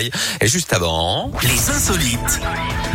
Et juste avant... Les insolites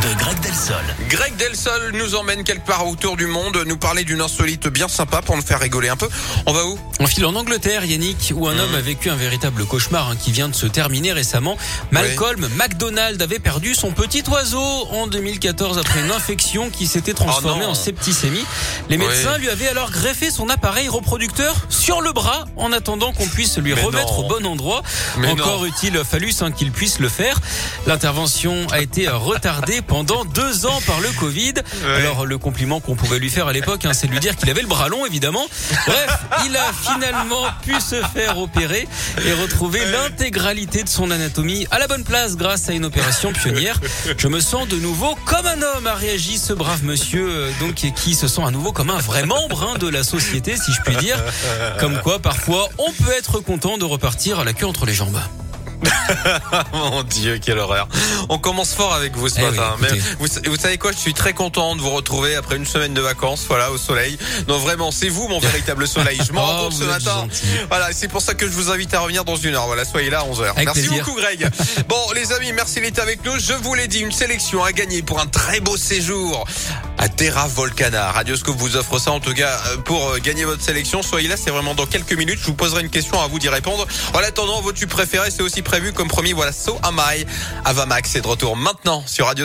de Greg Delsol. Greg Delsol nous emmène quelque part autour du monde, nous parler d'une insolite bien sympa pour nous faire rigoler un peu. On va où? On file en Angleterre, Yannick, où un Mmh. homme a vécu un véritable cauchemar hein, qui vient de se terminer récemment. Malcolm McDonald avait perdu son petit oiseau en 2014 après une infection qui s'était transformée Oh en septicémie. Les Oui. médecins lui avaient alors greffé son appareil reproducteur sur le bras en attendant qu'on puisse lui Mais remettre non. au bon endroit. Mais Encore non. eût-il fallu hein, qu'il puisse le faire. L'intervention a été retardée pendant deux ans par le Covid. Alors le compliment qu'on pouvait lui faire à l'époque, hein, c'est de lui dire qu'il avait le bras long, évidemment. Bref, il a finalement pu se faire opérer et retrouver l'intégralité de son anatomie à la bonne place grâce à une opération pionnière. Je me sens de nouveau comme un homme, a réagi ce brave monsieur, euh, donc qui se sent à nouveau comme un vrai membre hein, de la société, si je puis dire. Comme quoi, parfois, on peut être content de repartir à la queue entre les jambes. Mon Dieu, quelle horreur. On commence fort avec vous ce Eh matin. oui, Mais vous, vous savez quoi, je suis très content de vous retrouver après une semaine de vacances, voilà, au soleil. Non, vraiment, c'est vous mon véritable soleil. Je m'en rends Oh, compte ce matin. gentil. Voilà, c'est pour ça que je vous invite à revenir dans une heure. Voilà, soyez là à 11h. Avec Merci plaisir. beaucoup Greg. Bon, les amis, merci d'être avec nous. Je vous l'ai dit, une sélection à gagner pour un très beau séjour à Terra Volcana. Radioscope vous offre ça en tout cas euh, pour euh, gagner votre sélection. Soyez là, c'est vraiment dans quelques minutes. Je vous poserai une question à vous d'y répondre. En attendant, votre tube préféré, c'est aussi prévu comme promis. Voilà, So Am I. Avamax est de retour maintenant sur Radio